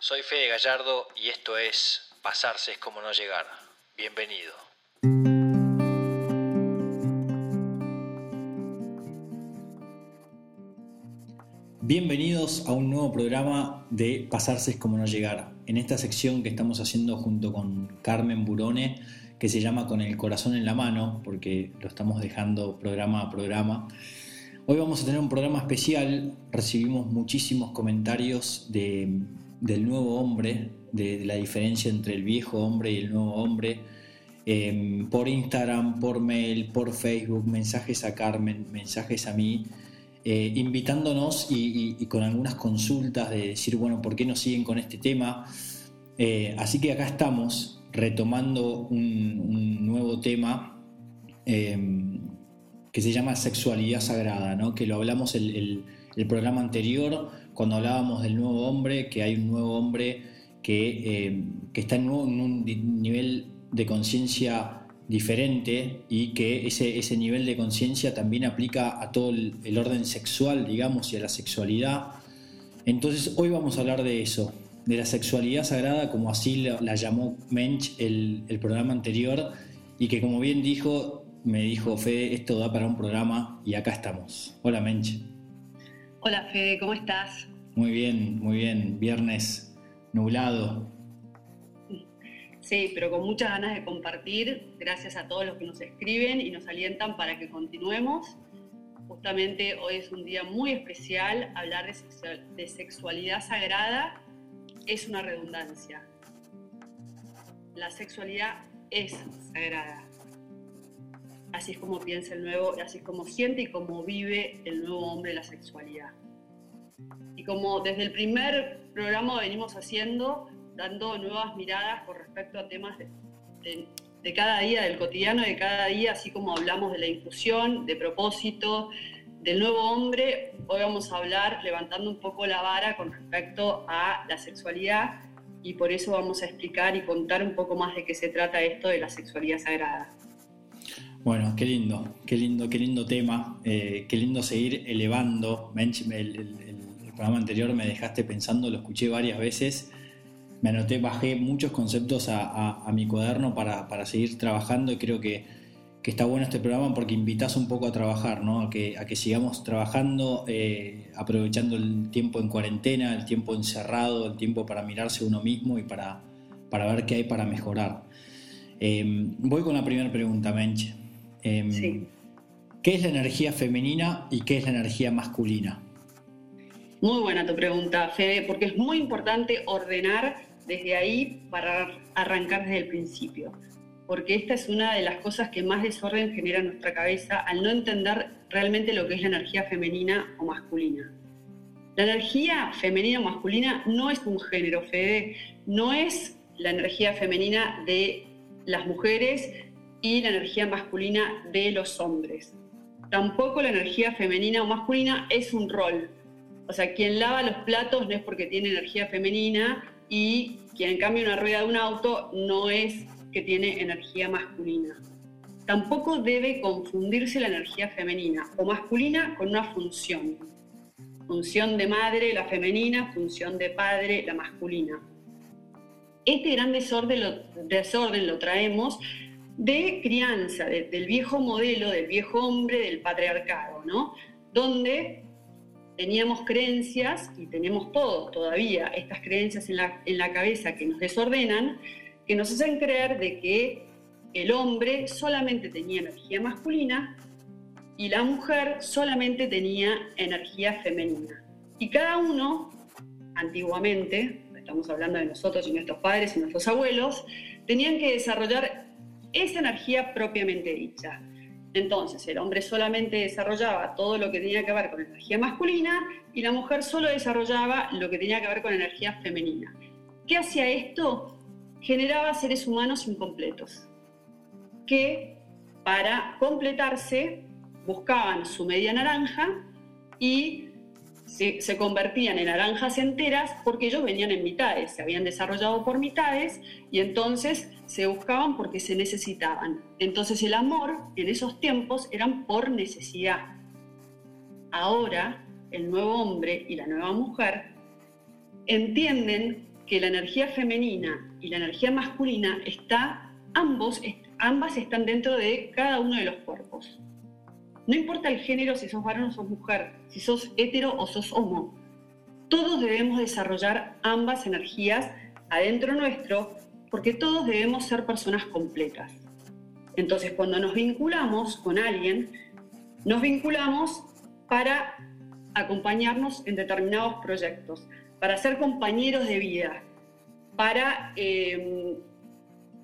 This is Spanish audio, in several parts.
Soy Fede Gallardo y esto es Pasarse es como no llegar. Bienvenido. Bienvenidos a un nuevo programa de Pasarse es como no llegar. En esta sección que estamos haciendo junto con Carmen Burone, que se llama Con el corazón en la mano, porque lo estamos dejando programa a programa. Hoy vamos a tener un programa especial. Recibimos muchísimos comentarios de, del nuevo hombre, de, la diferencia entre el viejo hombre y el nuevo hombre. Em, por Instagram, por mail, por Facebook, mensajes a Carmen, mensajes a mí, eh, invitándonos y, con algunas consultas de decir, bueno, ¿por qué nos siguen con este tema? Eh, así que acá estamos retomando un, nuevo tema. Em, que se llama Sexualidad Sagrada, ¿no? que lo hablamos el, el, programa anterior, cuando hablábamos del nuevo hombre, que hay un nuevo hombre que, eh, está en un, nivel de conciencia diferente y que ese, ese nivel de conciencia también aplica a todo el, orden sexual, digamos, y a la sexualidad. Entonces hoy vamos a hablar de eso, de la sexualidad sagrada, como así la, la llamó Mensch el, el programa anterior, y que como bien dijo, me dijo, Fede, esto da para un programa y acá estamos. Hola, Menche. Hola, Fede, ¿cómo estás? Muy bien, muy bien. Viernes nublado. Sí, pero con muchas ganas de compartir. Gracias a todos los que nos escriben y nos alientan para que continuemos. Justamente hoy es un día muy especial. Hablar de, de sexualidad sagrada es una redundancia. La sexualidad es sagrada así es como piensa el nuevo, así es como siente y como vive el nuevo hombre la sexualidad. Y como desde el primer programa venimos haciendo, dando nuevas miradas con respecto a temas de, cada día, del cotidiano de cada día, así como hablamos de la inclusión, de propósito, del nuevo hombre, hoy vamos a hablar levantando un poco la vara con respecto a la sexualidad y por eso vamos a explicar y contar un poco más de qué se trata esto de la sexualidad sagrada. Bueno, qué lindo, qué lindo, qué lindo tema, eh, qué lindo seguir elevando. El, programa anterior me dejaste pensando, lo escuché varias veces, me anoté, bajé muchos conceptos a, mi cuaderno para, seguir trabajando y creo que, está bueno este programa porque invitas un poco a trabajar, ¿no? a, que, a que sigamos trabajando, eh, aprovechando el tiempo en cuarentena, el tiempo encerrado, el tiempo para mirarse uno mismo y para, para ver qué hay para mejorar. Eh, voy con la primera pregunta, Menche. Em, ¿Qué es la energía femenina y qué es la energía masculina? Muy buena tu pregunta, Fede, porque es muy importante ordenar desde ahí para arrancar desde el principio. Porque esta es una de las cosas que más desorden genera en nuestra cabeza al no entender realmente lo que es la energía femenina o masculina. La energía femenina o masculina no es un género, Fede, no es la energía femenina de las mujeres y la energía masculina de los hombres. Tampoco la energía femenina o masculina es un rol. O sea, quien lava los platos no es porque tiene energía femenina y quien cambia una rueda de un auto no es que tiene energía masculina. Tampoco debe confundirse la energía femenina o masculina con una función. Función de madre, la femenina, función de padre, la masculina. Este gran desorden lo, desorden lo traemos de crianza, del viejo modelo, del viejo hombre, del patriarcado, ¿no? Donde teníamos creencias, y tenemos todos todavía estas creencias en la, en la cabeza que nos desordenan, que nos hacen creer de que el hombre solamente tenía energía masculina y la mujer solamente tenía energía femenina. Y cada uno, antiguamente, estamos hablando de nosotros y nuestros padres y nuestros abuelos, tenían que desarrollar esa energía propiamente dicha. Entonces, el hombre solamente desarrollaba todo lo que tenía que ver con energía masculina y la mujer solo desarrollaba lo que tenía que ver con energía femenina. ¿Qué hacía esto? Generaba seres humanos incompletos, que para completarse buscaban su media naranja y se, convertían en naranjas enteras porque ellos venían en mitades, se habían desarrollado por mitades y entonces se buscaban porque se necesitaban. Entonces el amor en esos tiempos eran por necesidad. Ahora el nuevo hombre y la nueva mujer entienden que la energía femenina y la energía masculina está, ambos, ambas están dentro de cada uno de los cuerpos. No importa el género, si sos varón o sos mujer, si sos hetero o sos homo. Todos debemos desarrollar ambas energías adentro nuestro porque todos debemos ser personas completas. Entonces, cuando nos vinculamos con alguien, nos vinculamos para acompañarnos en determinados proyectos, para ser compañeros de vida, para, eh,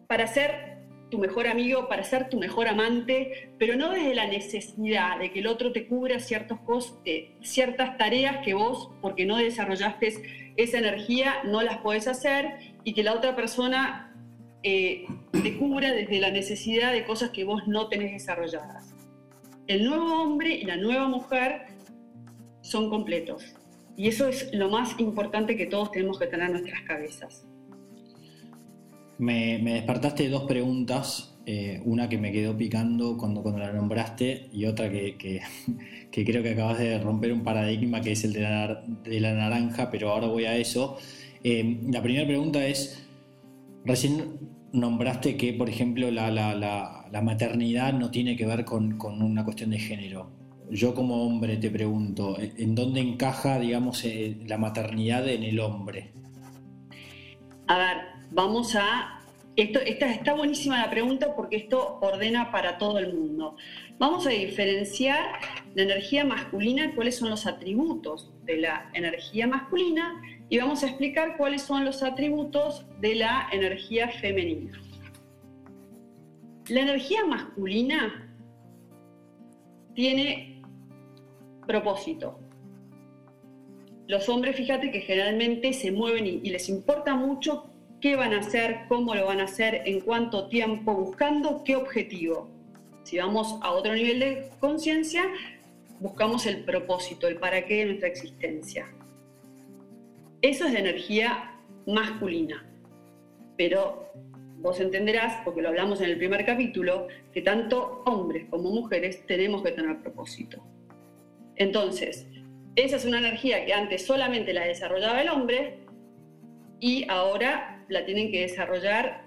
para ser tu mejor amigo, para ser tu mejor amante, pero no desde la necesidad de que el otro te cubra ciertos costes, ciertas tareas que vos, porque no desarrollaste esa energía, no las podés hacer y que la otra persona eh, te cubra desde la necesidad de cosas que vos no tenés desarrolladas. El nuevo hombre y la nueva mujer son completos. Y eso es lo más importante que todos tenemos que tener en nuestras cabezas. Me, despertaste dos preguntas, eh, una que me quedó picando cuando, cuando la nombraste y otra que, que, creo que acabas de romper un paradigma que es el de la, de la naranja, pero ahora voy a eso. Eh, la primera pregunta es, recién nombraste que, por ejemplo, la, la, la, maternidad no tiene que ver con, con una cuestión de género yo como hombre te pregunto, ¿en dónde encaja, digamos, eh, la maternidad en el hombre? A ver, vamos a... Esta, está buenísima la pregunta porque esto ordena para todo el mundo. Vamos a diferenciar la energía masculina, cuáles son los atributos de la energía masculina y vamos a explicar cuáles son los atributos de la energía femenina. La energía masculina tiene propósito. Los hombres, fíjate que generalmente se mueven y, les importa mucho qué van a hacer, cómo lo van a hacer, en cuánto tiempo, buscando qué objetivo. Si vamos a otro nivel de conciencia, buscamos el propósito, el para qué de nuestra existencia. Eso es de energía masculina. Pero vos entenderás, porque lo hablamos en el primer capítulo, que tanto hombres como mujeres tenemos que tener propósito. Entonces, esa es una energía que antes solamente la desarrollaba el hombre y ahora la tienen que desarrollar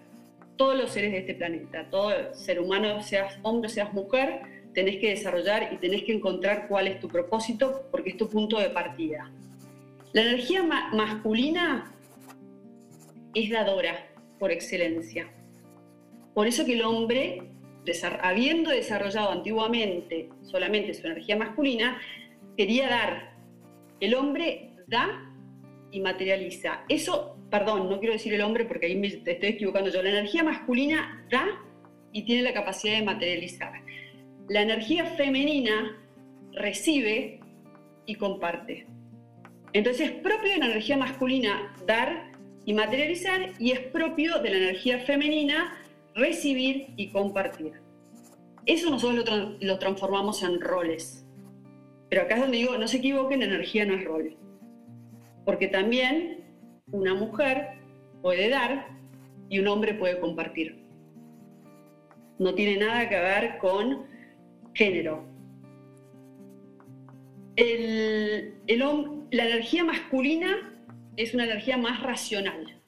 todos los seres de este planeta. Todo ser humano, seas hombre, seas mujer, tenés que desarrollar y tenés que encontrar cuál es tu propósito porque es tu punto de partida. La energía masculina es dadora por excelencia. Por eso que el hombre habiendo desarrollado antiguamente solamente su energía masculina, quería dar. El hombre da y materializa. Eso, perdón, no quiero decir el hombre porque ahí me estoy equivocando yo. La energía masculina da y tiene la capacidad de materializar. La energía femenina recibe y comparte. Entonces es propio de la energía masculina dar y materializar y es propio de la energía femenina recibir y compartir. Eso nosotros lo, transformamos en roles. Pero acá es donde digo, no se equivoquen, energía no es rol. Porque también una mujer puede dar y un hombre puede compartir. No tiene nada que ver con género. la energía masculina es una energía más racional.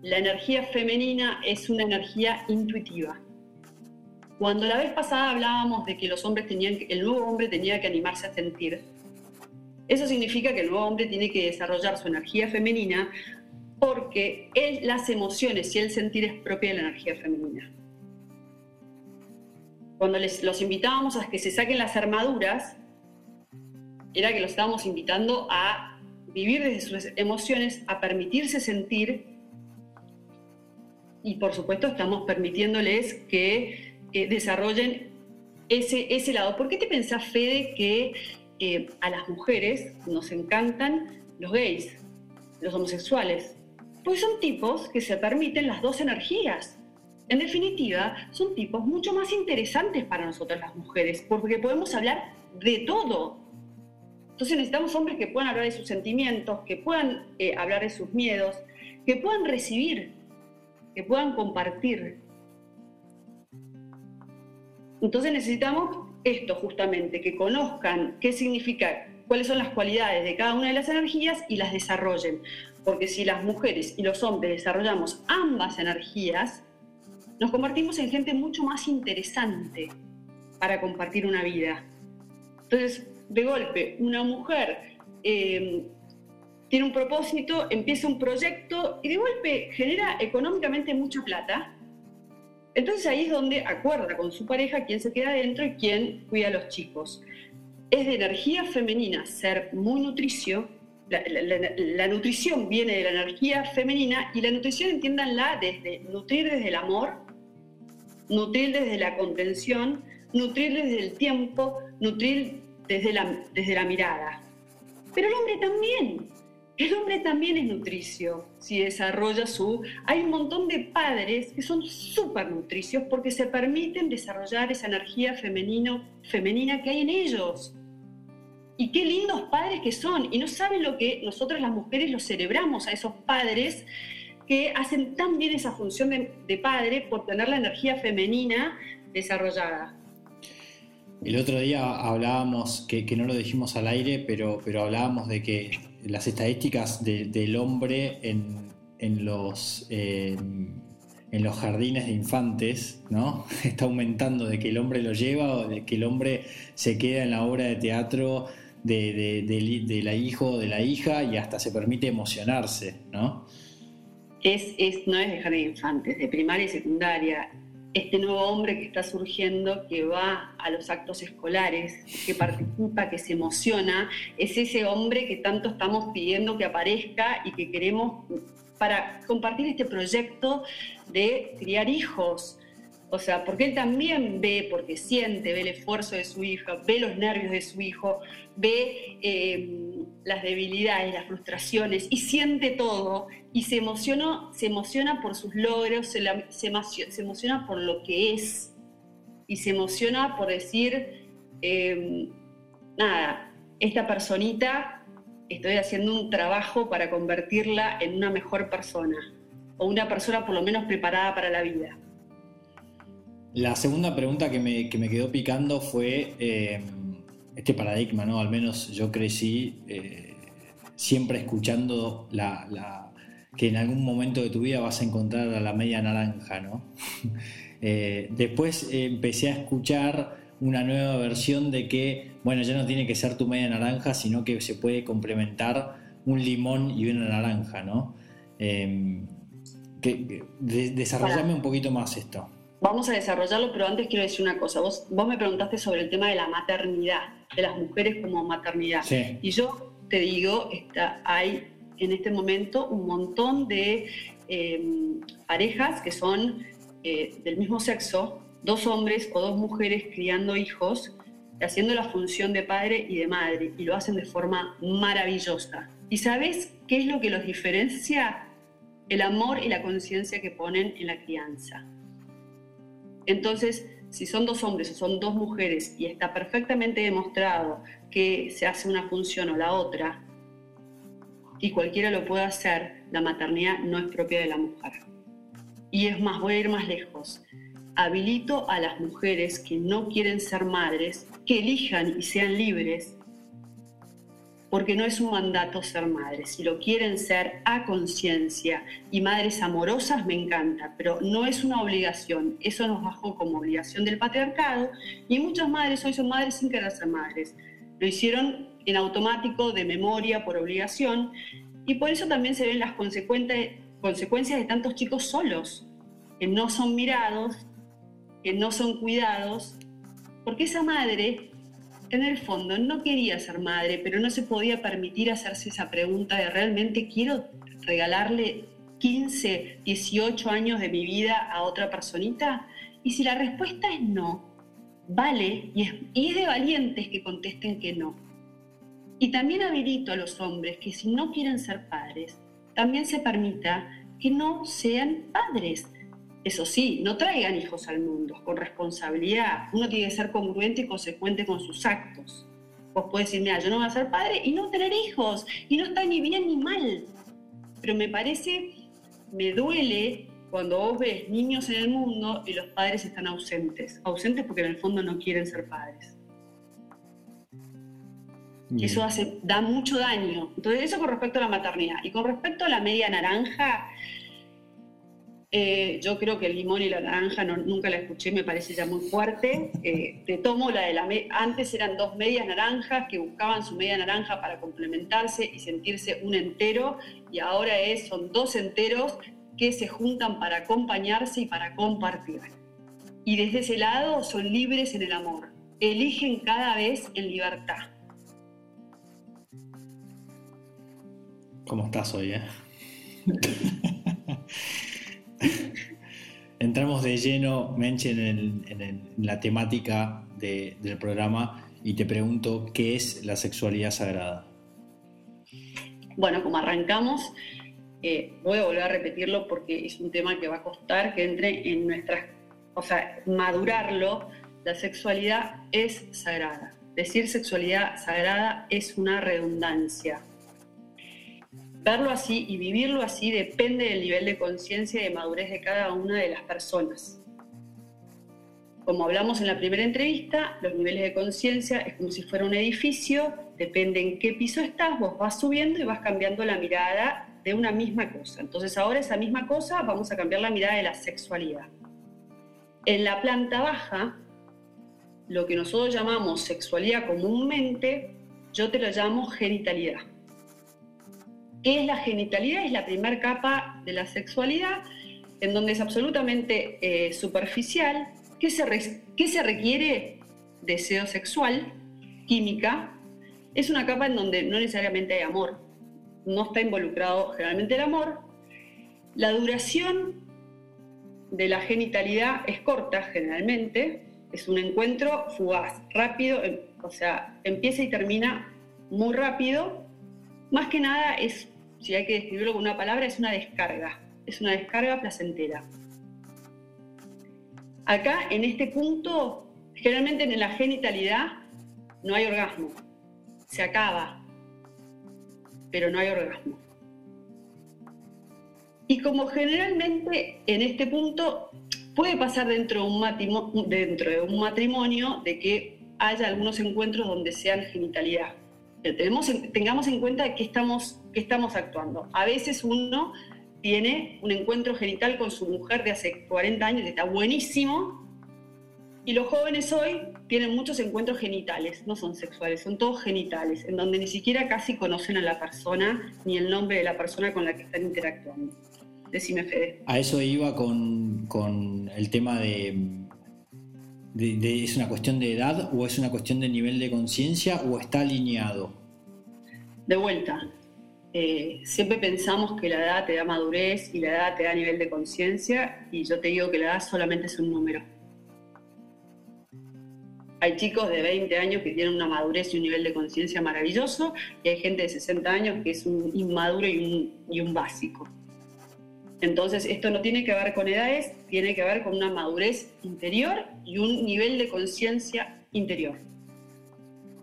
La energía femenina es una energía intuitiva. Cuando la vez pasada hablábamos de que los hombres tenían, el nuevo hombre tenía que animarse a sentir, eso significa que el nuevo hombre tiene que desarrollar su energía femenina porque las emociones y el sentir es propia de la energía femenina. Cuando les, los invitábamos a que se saquen las armaduras, era que los estábamos invitando a vivir desde sus emociones, a permitirse sentir y por supuesto estamos permitiéndoles que desarrollen ese, ese lado. ¿Por qué te pensás, Fede, que eh, a las mujeres nos encantan los gays, los homosexuales? Pues son tipos que se permiten las dos energías. En definitiva, son tipos mucho más interesantes para nosotras las mujeres, porque podemos hablar de todo. Entonces necesitamos hombres que puedan hablar de sus sentimientos, que puedan eh, hablar de sus miedos, que puedan recibir que puedan compartir. Entonces necesitamos esto justamente, que conozcan qué significa, cuáles son las cualidades de cada una de las energías y las desarrollen. Porque si las mujeres y los hombres desarrollamos ambas energías, nos convertimos en gente mucho más interesante para compartir una vida. Entonces, de golpe, una mujer eh, tiene un propósito, empieza un proyecto y de golpe genera económicamente mucha plata. Entonces ahí es donde acuerda con su pareja quién se queda adentro y quién cuida a los chicos. Es de energía femenina ser muy nutricio. La, nutrición viene de la energía femenina y la nutrición entiéndanla desde nutrir desde el amor, nutrir desde la contención, nutrir desde el tiempo, nutrir desde la, desde la mirada. Pero el hombre también. El hombre también es nutricio, si desarrolla su... Hay un montón de padres que son súper nutricios porque se permiten desarrollar esa energía femenino, femenina que hay en ellos. Y qué lindos padres que son. Y no saben lo que nosotros las mujeres los celebramos a esos padres que hacen tan bien esa función de, padre por tener la energía femenina desarrollada. El otro día hablábamos, que, no lo dijimos al aire, pero, pero hablábamos de que las estadísticas del hombre en, los, en los jardines de infantes, ¿no? Está aumentando de que el hombre lo lleva o de que el hombre se queda en la obra de teatro de, de, la hijo de la hija y hasta se permite emocionarse, ¿no? Es, es, no es de jardín de infantes, de primaria y secundaria este nuevo hombre que está surgiendo, que va a los actos escolares, que participa, que se emociona, es ese hombre que tanto estamos pidiendo que aparezca y que queremos para compartir este proyecto de criar hijos. O sea, porque él también ve, porque siente, ve el esfuerzo de su hija, ve los nervios de su hijo, ve eh, las debilidades, las frustraciones y siente todo y se emociona, se emociona por sus logros, se, emociona por lo que es y se emociona por decir, em, nada, esta personita estoy haciendo un trabajo para convertirla en una mejor persona o una persona por lo menos preparada para la vida. La segunda pregunta que me, quedó picando fue em, este paradigma, ¿no? Al menos yo crecí eh, siempre escuchando la que en algún momento de tu vida vas a encontrar a la media naranja, ¿no? Eh, después empecé a escuchar una nueva versión de que, bueno, ya no tiene que ser tu media naranja, sino que se puede complementar un limón y una naranja, ¿no? Que, desarrollame un poquito más esto. Vamos a desarrollarlo, pero antes quiero decir una cosa. Vos, vos me preguntaste sobre el tema de la maternidad, de las mujeres como maternidad. Y yo te digo, está, hay en este momento un montón de em, parejas que son eh, del mismo sexo, dos hombres o dos mujeres criando hijos, haciendo la función de padre y de madre, y lo hacen de forma maravillosa. ¿Y sabes qué es lo que los diferencia? El amor y la conciencia que ponen en la crianza. Entonces, si son dos hombres o son dos mujeres y está perfectamente demostrado que se hace una función o la otra, y cualquiera lo puede hacer, la maternidad no es propia de la mujer. Y es más, voy a ir más lejos. Habilito a las mujeres que no quieren ser madres que elijan y sean libres, porque no es un mandato ser madres. Si lo quieren ser a conciencia y madres amorosas, me encanta, pero no es una obligación. Eso nos bajó como obligación del patriarcado y muchas madres hoy son madres sin querer ser madres. Lo hicieron en automático, de memoria, por obligación, y por eso también se ven las consecuencias de tantos chicos solos, que no son mirados, que no son cuidados, porque esa madre, en el fondo, no quería ser madre, pero no se podía permitir hacerse esa pregunta de realmente quiero regalarle 15, 18 años de mi vida a otra personita? Y si la respuesta es no, vale, y es, y es de valientes que contesten que no. Y también habilito a los hombres que si no quieren ser padres, también se permita que no sean padres. Eso sí, no traigan hijos al mundo con responsabilidad. Uno tiene que ser congruente y consecuente con sus actos. Vos podés decir, mira, yo no voy a ser padre y no tener hijos. Y no está ni bien ni mal. Pero me parece, me duele cuando vos ves niños en el mundo y los padres están ausentes. Ausentes porque en el fondo no quieren ser padres. Eso hace, da mucho daño. Entonces, eso con respecto a la maternidad. Y con respecto a la media naranja, eh, yo creo que el limón y la naranja nunca la escuché, me parece ya muy fuerte. Eh, te tomo la de la. Antes eran dos medias naranjas que buscaban su media naranja para complementarse y sentirse un entero, y ahora es, son dos enteros que se juntan para acompañarse y para compartir. Y desde ese lado son libres en el amor, eligen cada vez en libertad. ¿Cómo estás hoy, eh? Entramos de lleno, Menche, en, la temática del programa y te pregunto, ¿qué es la sexualidad sagrada? Bueno, como arrancamos, eh, voy a volver a repetirlo porque es un tema que va a costar que entre en nuestras, o sea, madurarlo. La sexualidad es sagrada. Decir sexualidad sagrada es una redundancia verlo así y vivirlo así depende del nivel de conciencia y de madurez de cada una de las personas. Como hablamos en la primera entrevista, los niveles de conciencia es como si fuera un edificio, depende en qué piso estás, vos vas subiendo y vas cambiando la mirada de una misma cosa. Entonces ahora esa misma cosa vamos a cambiar la mirada de la sexualidad. En la planta baja, lo que nosotros llamamos sexualidad comúnmente, yo te lo llamo genitalidad. ¿Qué es la genitalidad? Es la primera capa de la sexualidad, en donde es absolutamente eh, superficial. ¿Qué se, ¿Qué se requiere? Deseo sexual, química. Es una capa en donde no necesariamente hay amor. No está involucrado generalmente el amor. La duración de la genitalidad es corta generalmente. Es un encuentro fugaz, rápido, em, o sea, empieza y termina muy rápido. Más que nada es si hay que describirlo con una palabra, es una descarga, es una descarga placentera. Acá, en este punto, generalmente en la genitalidad no hay orgasmo, se acaba, pero no hay orgasmo. Y como generalmente en este punto puede pasar dentro de un, matrimonio, de, de que haya algunos encuentros donde sean genitalidad. Tenemos, tengamos en cuenta que estamos que estamos actuando. A veces uno tiene un encuentro genital con su mujer de hace 40 años, que está buenísimo, y los jóvenes hoy tienen muchos encuentros genitales, no son sexuales, son todos genitales, en donde ni siquiera casi conocen a la persona ni el nombre de la persona con la que están interactuando. Decime, Fede. A eso iba con, el tema de, ¿Es una cuestión de edad o es una cuestión de nivel de conciencia o está alineado? De vuelta, eh, siempre pensamos que la edad te da madurez y la edad te da nivel de conciencia y yo te digo que la edad solamente es un número. Hay chicos de 20 años que tienen una madurez y un nivel de conciencia maravilloso y hay gente de 60 años que es un inmaduro y un, y un básico. Entonces, esto no tiene que ver con edades, tiene que ver con una madurez interior y un nivel de conciencia interior.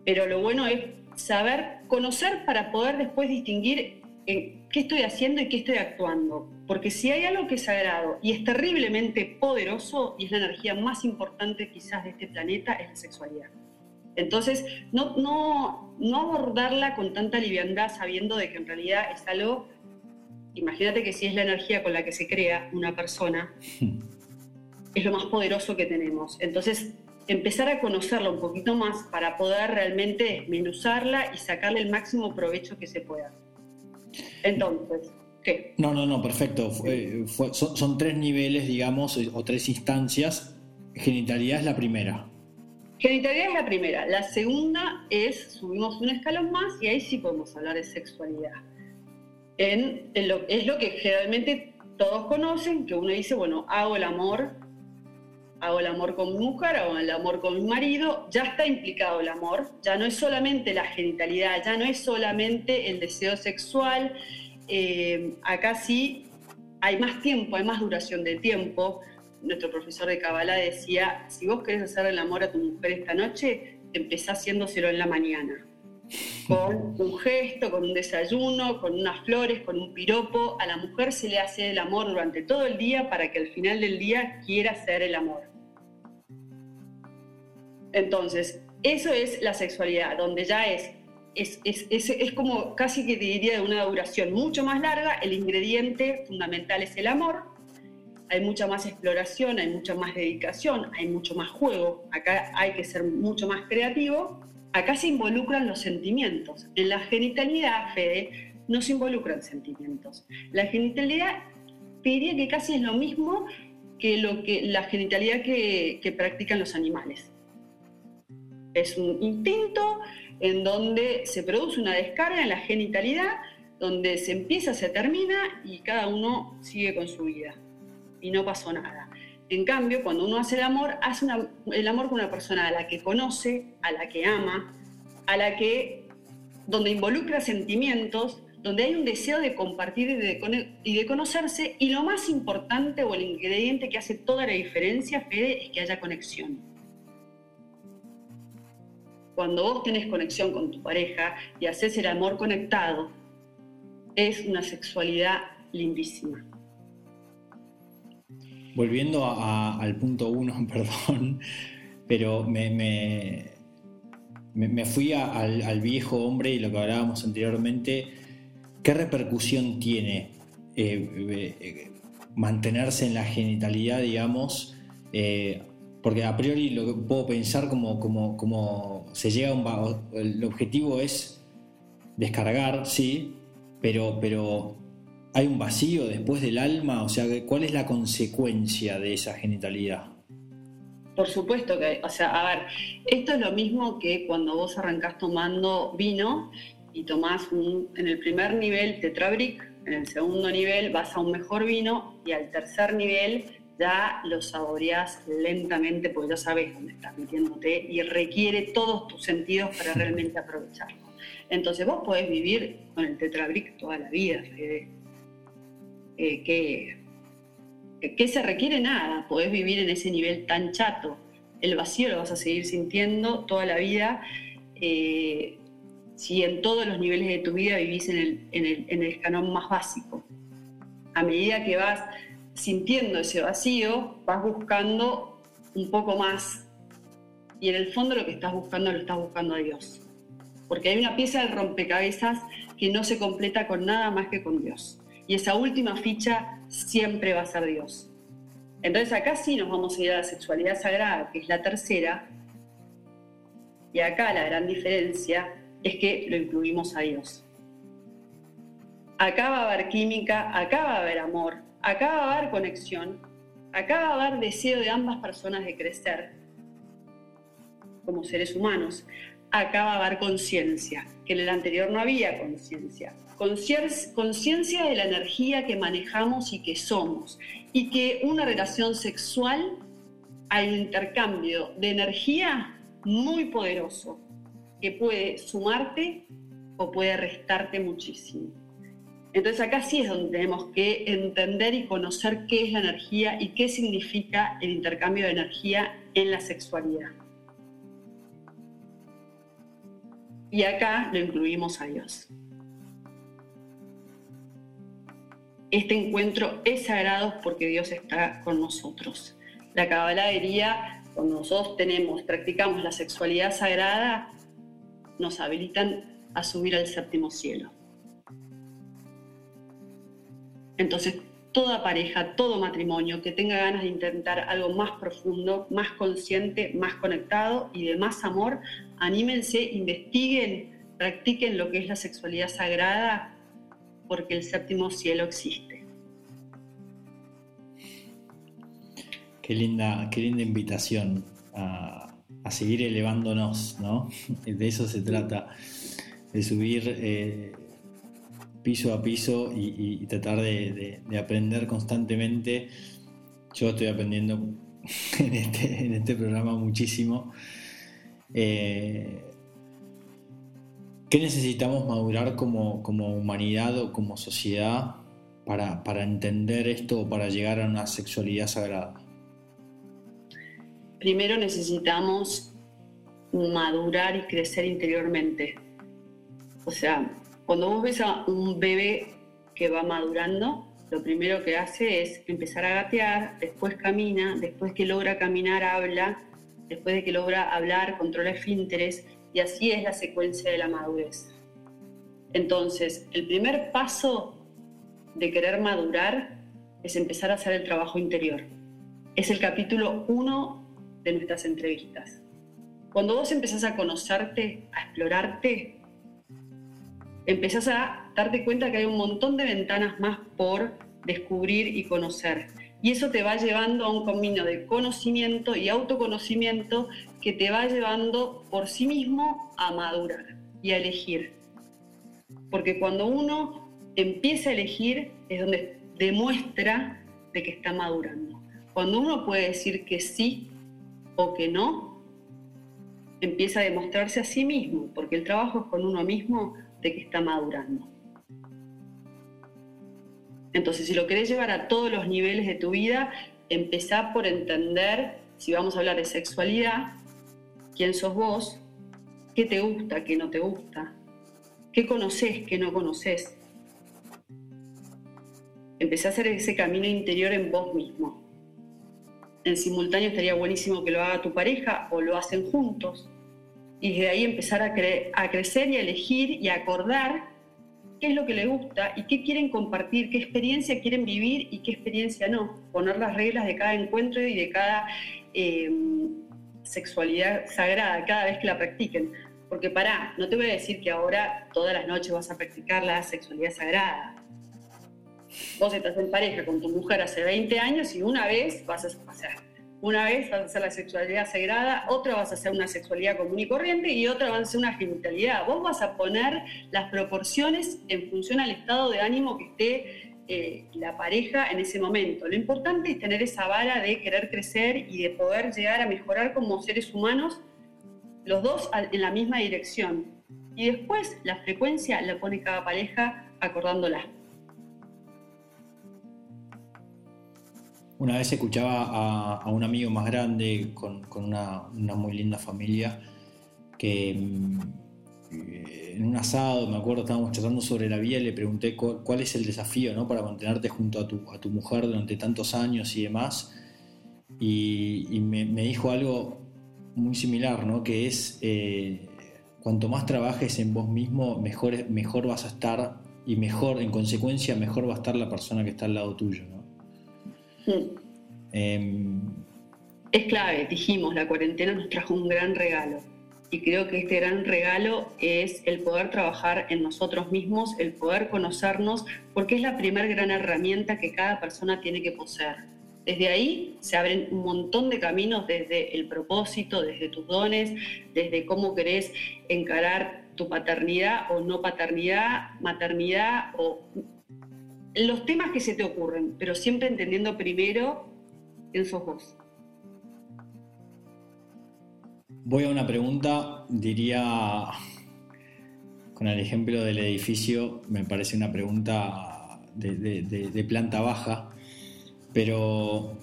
Pero lo bueno es saber conocer para poder después distinguir qué estoy haciendo y qué estoy actuando. Porque si hay algo que es sagrado y es terriblemente poderoso y es la energía más importante quizás de este planeta, es la sexualidad. Entonces, no, no, no abordarla con tanta liviandad sabiendo de que en realidad es algo, imagínate que si es la energía con la que se crea una persona, es lo más poderoso que tenemos. Entonces, empezar a conocerla un poquito más para poder realmente desmenuzarla y sacarle el máximo provecho que se pueda. Entonces, ¿qué? No, no, no, perfecto. son, tres niveles, digamos, o tres instancias. Genitalidad es la primera. Genitalidad es la primera. La segunda es, subimos un escalón más y ahí sí podemos hablar de sexualidad. En, es lo que generalmente todos conocen, que uno dice, bueno, hago el amor hago el amor con mi mujer, hago el amor con mi marido, ya está implicado el amor, ya no es solamente la genitalidad, ya no es solamente el deseo sexual, eh, acá sí hay más tiempo, hay más duración de tiempo. Nuestro profesor de Kabbalah decía, si vos querés hacer el amor a tu mujer esta noche, empezá haciéndoselo en la mañana. Con un gesto, con un desayuno, con unas flores, con un piropo. A la mujer se le hace el amor durante todo el día para que al final del día quiera hacer el amor. Entonces, eso es la sexualidad, donde ya es es, es, como casi que diría de una duración mucho más larga. El ingrediente fundamental es el amor. Hay mucha más exploración, hay mucha más dedicación, hay mucho más juego. Acá hay que ser mucho más creativo. Acá se involucran los sentimientos. En la genitalidad, Fede, no se involucran sentimientos. La genitalidad diría que casi es lo mismo que, lo que la genitalidad que, que practican los animales. Es un instinto en donde se produce una descarga en la genitalidad, donde se empieza, se termina y cada uno sigue con su vida. Y no pasó nada. En cambio, cuando uno hace el amor, hace el amor con una persona a la que conoce, a la que ama, a la que, donde involucra sentimientos, donde hay un deseo de compartir y de, y de conocerse, y lo más importante o el ingrediente que hace toda la diferencia, Fede, es que haya conexión cuando vos tenés conexión con tu pareja y haces el amor conectado, es una sexualidad lindísima. Volviendo al punto uno, perdón, pero me, me, fui al, viejo hombre y lo que hablábamos anteriormente, ¿qué repercusión tiene eh, eh, mantenerse en la genitalidad, digamos, eh, porque a priori lo que puedo pensar como, como, como se llega a un... El objetivo es descargar, sí, pero, pero hay un vacío después del alma, o sea, ¿cuál es la consecuencia de esa genitalidad? Por supuesto que, o sea, a ver, esto es lo mismo que cuando vos arrancás tomando vino y tomás un, en el primer nivel tetrabric, en el segundo nivel vas a un mejor vino y al tercer nivel ya lo saboreás lentamente porque ya sabes dónde estás metiéndote y requiere todos tus sentidos para realmente aprovecharlo. Entonces vos podés vivir con el tetrabric toda la vida, Fede. Eh, que, se requiere nada, podés vivir en ese nivel tan chato. El vacío lo vas a seguir sintiendo toda la vida. Eh, si en todos los niveles de tu vida vivís en el, en el, en el más básico. A medida que vas sintiendo ese vacío, vas buscando un poco más. Y en el fondo lo que estás buscando lo estás buscando a Dios. Porque hay una pieza de rompecabezas que no se completa con nada más que con Dios. Y esa última ficha siempre va a ser Dios. Entonces acá sí nos vamos a ir a la sexualidad sagrada, que es la tercera. Y acá la gran diferencia es que lo incluimos a Dios. Acá va a haber química, acá va a haber amor, acá va a haber conexión, acá va a haber deseo de ambas personas de crecer como seres humanos, acá va a conciencia, que en el anterior no había conciencia. Conciencia de la energía que manejamos y que somos, y que una relación sexual hay un intercambio de energía muy poderoso, que puede sumarte o puede restarte muchísimo. Entonces acá sí es donde tenemos que entender y conocer qué es la energía y qué significa el intercambio de energía en la sexualidad. Y acá lo incluimos a Dios. Este encuentro es sagrado porque Dios está con nosotros. La Kabbalah diría, cuando nosotros tenemos, practicamos la sexualidad sagrada, nos habilitan a subir al séptimo cielo. Entonces, toda pareja, todo matrimonio que tenga ganas de intentar algo más profundo, más consciente, más conectado y de más amor, anímense, investiguen, practiquen lo que es la sexualidad sagrada, porque el séptimo cielo existe. Qué linda, qué linda invitación a, seguir elevándonos, ¿no? De eso se trata, de subir eh, piso a piso y, tratar de, aprender constantemente. Yo estoy aprendiendo en este, este programa muchísimo. Eh, ¿Qué necesitamos madurar como, humanidad o como sociedad para, para entender esto o para llegar a una sexualidad sagrada? Primero necesitamos madurar y crecer interiormente. O sea, cuando vos ves a un bebé que va madurando, lo primero que hace es empezar a gatear, después camina, después que logra caminar habla, después de que logra hablar controla esfínteres y así es la secuencia de la madurez. Entonces, el primer paso de querer madurar es empezar a hacer el trabajo interior. Es el capítulo uno de nuestras entrevistas. Cuando vos empezás a conocerte, a explorarte, empezás a darte cuenta que hay un montón de ventanas más por descubrir y conocer. Y eso te va llevando a un camino de conocimiento y autoconocimiento que te va llevando por sí mismo a madurar y a elegir. Porque cuando uno empieza a elegir es donde demuestra de que está madurando. Cuando uno puede decir que sí o que no, empieza a demostrarse a sí mismo, porque el trabajo es con uno mismo de que está madurando. Entonces, si lo querés llevar a todos los niveles de tu vida, empezá por entender, si vamos a hablar de sexualidad, quién sos vos, qué te gusta, qué no te gusta, qué conoces, qué no conoces. Empecé a hacer ese camino interior en vos mismo. En simultáneo estaría buenísimo que lo haga tu pareja o lo hacen juntos. Y desde ahí empezar a, a crecer y a elegir y a acordar qué es lo que le gusta y qué quieren compartir, qué experiencia quieren vivir y qué experiencia no. Poner las reglas de cada encuentro y de cada em, sexualidad sagrada cada vez que la practiquen. Porque pará, no te voy a decir que ahora todas las noches vas a practicar la sexualidad sagrada. Vos estás en pareja con tu mujer hace 20 años y una vez vas a, hacer una vez vas a hacer la sexualidad sagrada, otra vas a hacer una sexualidad común y corriente y otra vas a hacer una genitalidad. Vos vas a poner las proporciones en función al estado de ánimo que esté eh, la pareja en ese momento. Lo importante es tener esa vara de querer crecer y de poder llegar a mejorar como seres humanos, los dos en la misma dirección. Y después la frecuencia la pone cada pareja acordándola. Una vez escuchaba a, un amigo más grande con, una, muy linda familia que mm, en un asado, me acuerdo, estábamos charlando sobre la vida y le pregunté cuál, es el desafío ¿no? para mantenerte junto a tu, a tu, mujer durante tantos años y demás. Y, me, dijo algo muy similar, ¿no? que es eh, cuanto más trabajes en vos mismo, mejor, mejor vas a estar y mejor, en consecuencia, mejor va a estar la persona que está al lado tuyo. ¿no? Em, es clave, dijimos, la cuarentena nos trajo un gran regalo. Y creo que este gran regalo es el poder trabajar en nosotros mismos, el poder conocernos, porque es la primera gran herramienta que cada persona tiene que poseer. Desde ahí se abren un montón de caminos desde el propósito, desde tus dones, desde cómo querés encarar tu paternidad o no paternidad, maternidad o los temas que se te ocurren, pero siempre entendiendo primero quién sos vos. Voy a una pregunta, diría, con el ejemplo del edificio, me parece una pregunta de, planta baja, pero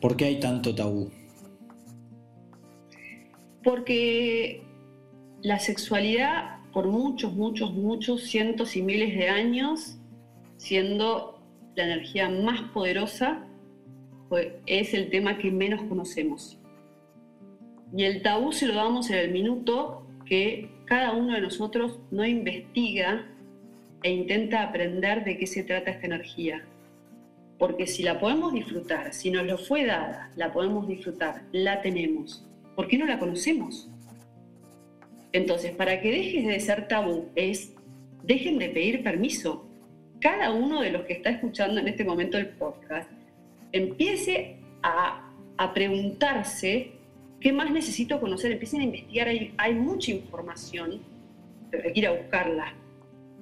¿por qué hay tanto tabú? Porque la sexualidad, por muchos, muchos, muchos cientos y miles de años, siendo la energía más poderosa, es el tema que menos conocemos. Y el tabú se lo damos en el minuto que cada uno de nosotros no investiga e intenta aprender de qué se trata esta energía. Porque si la podemos disfrutar, si nos lo fue dada, la podemos disfrutar, la tenemos. ¿Por qué no la conocemos? Entonces, para que dejes de ser tabú es, dejen de pedir permiso, cada uno de los que está escuchando en este momento el podcast empiece a, preguntarse qué más necesito conocer, empiecen a investigar, hay, hay mucha información, pero hay que ir a buscarla.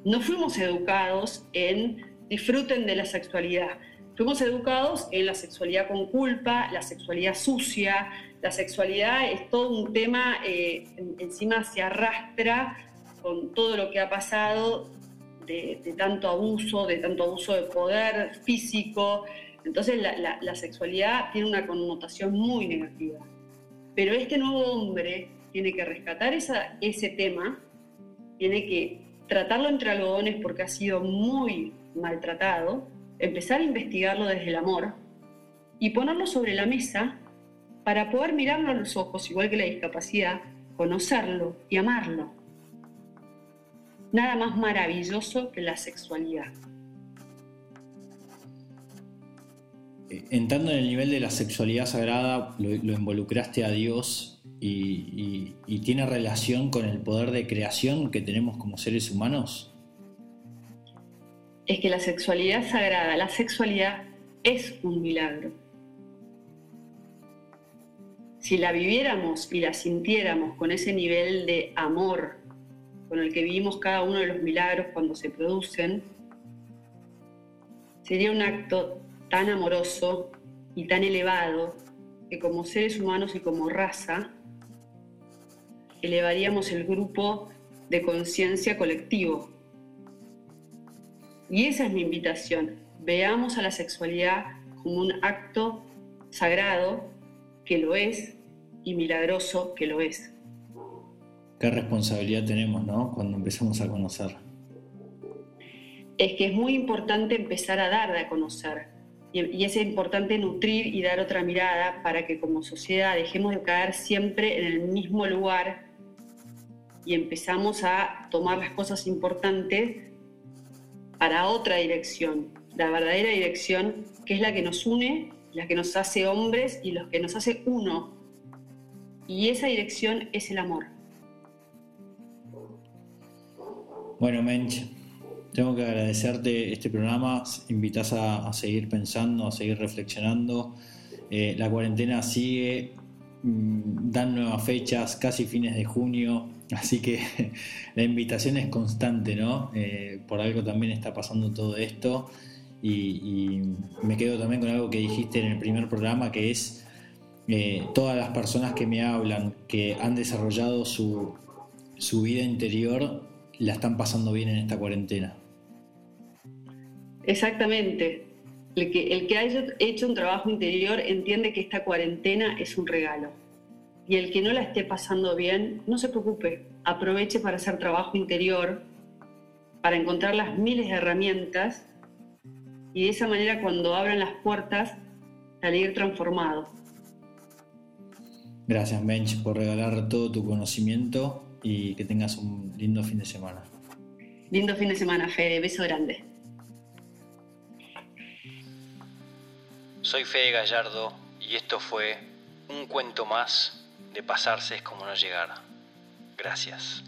No fuimos educados en disfruten de la sexualidad, fuimos educados en la sexualidad con culpa, la sexualidad sucia, la sexualidad es todo un tema, eh, encima se arrastra con todo lo que ha pasado de, tanto abuso, de tanto abuso de poder físico. Entonces la, sexualidad tiene una connotación muy negativa. Pero este nuevo hombre tiene que rescatar ese tema, tiene que tratarlo entre algodones porque ha sido muy maltratado, empezar a investigarlo desde el amor y ponerlo sobre la mesa para poder mirarlo a los ojos, igual que la discapacidad, conocerlo y amarlo. Nada más maravilloso que la sexualidad. Eh, entrando en el nivel de la sexualidad sagrada, lo, involucraste a Dios y, y, tiene relación con el poder de creación que tenemos como seres humanos? Es que la sexualidad sagrada, la sexualidad es un milagro. Si la viviéramos y la sintiéramos con ese nivel de amor con el que vivimos cada uno de los milagros cuando se producen, sería un acto tan amoroso y tan elevado que como seres humanos y como raza elevaríamos el grupo de conciencia colectivo. Y esa es mi invitación. Veamos a la sexualidad como un acto sagrado, que lo es, y milagroso, que lo es. Qué responsabilidad tenemos, ¿no? Cuando empezamos a conocer. Es que es muy importante empezar a dar a conocer y, es importante nutrir y dar otra mirada para que como sociedad dejemos de caer siempre en el mismo lugar y empezamos a tomar las cosas importantes para otra dirección, la verdadera dirección que es la que nos une, la que nos hace hombres y los que nos hace uno. Y esa dirección es el amor. Bueno, Mench, tengo que agradecerte este programa, invitas a, seguir pensando, a seguir reflexionando. Eh, la cuarentena sigue, mm, dan nuevas fechas, casi fines de junio, así que la invitación es constante, ¿no? Eh, por algo también está pasando todo esto y, me quedo también con algo que dijiste en el primer programa, que es eh, todas las personas que me hablan, que han desarrollado su, su vida interior, la están pasando bien en esta cuarentena. Exactamente. El que, el que haya hecho un trabajo interior entiende que esta cuarentena es un regalo. Y el que no la esté pasando bien, no se preocupe, aproveche para hacer trabajo interior, para encontrar las miles de herramientas y de esa manera cuando abran las puertas salir transformado. Gracias Bench por regalar todo tu conocimiento y que tengas un lindo fin de semana. Lindo fin de semana, Fede. Beso grande. Soy Fede Gallardo y esto fue un cuento más de pasarse es como no llegar. Gracias.